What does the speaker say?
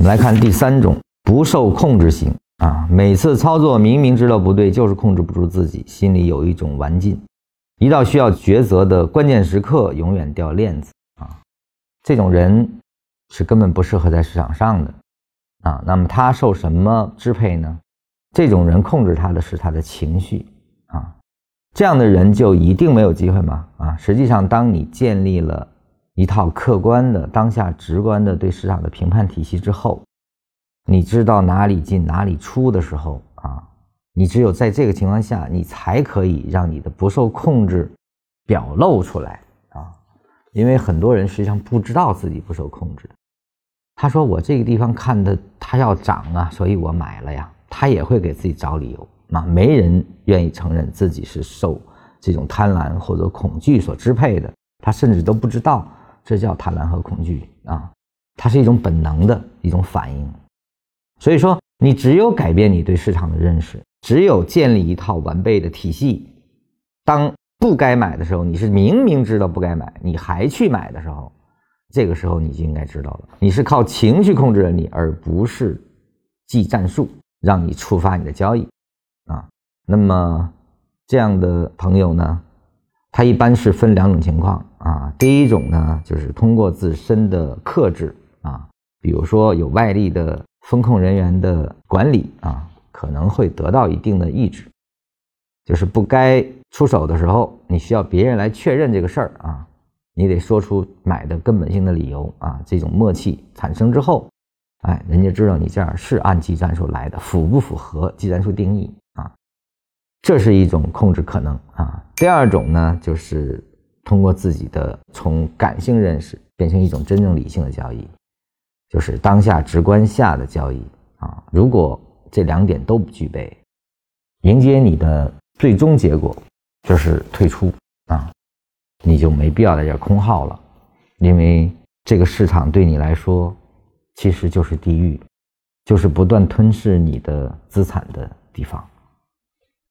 我们来看第三种不受控制型啊，每次操作明明知道不对，就是控制不住自己，心里有一种顽劲，一到需要抉择的关键时刻，永远掉链子啊。这种人是根本不适合在市场上的啊。那么他受什么支配呢？这种人控制他的是他的情绪啊。这样的人就一定没有机会吗？啊，实际上，当你建立了一套客观的、当下直观的对市场的评判体系之后，你知道哪里进哪里出的时候啊，你只有在这个情况下，你才可以让你的不受控制表露出来啊。因为很多人实际上不知道自己不受控制，他说我这个地方看的它要涨啊，所以我买了呀，他也会给自己找理由。那没人愿意承认自己是受这种贪婪或者恐惧所支配的，他甚至都不知道这叫贪婪和恐惧啊，它是一种本能的一种反应。所以说，你只有改变你对市场的认识，只有建立一套完备的体系，当不该买的时候，你是明明知道不该买，你还去买的时候，这个时候你就应该知道了，你是靠情绪控制了你，而不是技战术让你触发你的交易。啊，那么这样的朋友呢，他一般是分两种情况第一种呢，就是通过自身的克制啊，比如说有外力的风控人员的管理啊，可能会得到一定的抑制。就是不该出手的时候，你需要别人来确认这个事儿啊，你得说出买的根本性的理由啊。这种默契产生之后，哎，人家知道你这样是按技战术来的，符不符合技战术定义啊？这是一种控制可能啊。第二种呢，就是通过自己的从感性认识变成一种真正理性的交易，就是当下直观下的交易啊。如果这两点都不具备，迎接你的最终结果就是退出啊，你就没必要在这空耗了，因为这个市场对你来说其实就是地狱，就是不断吞噬你的资产的地方。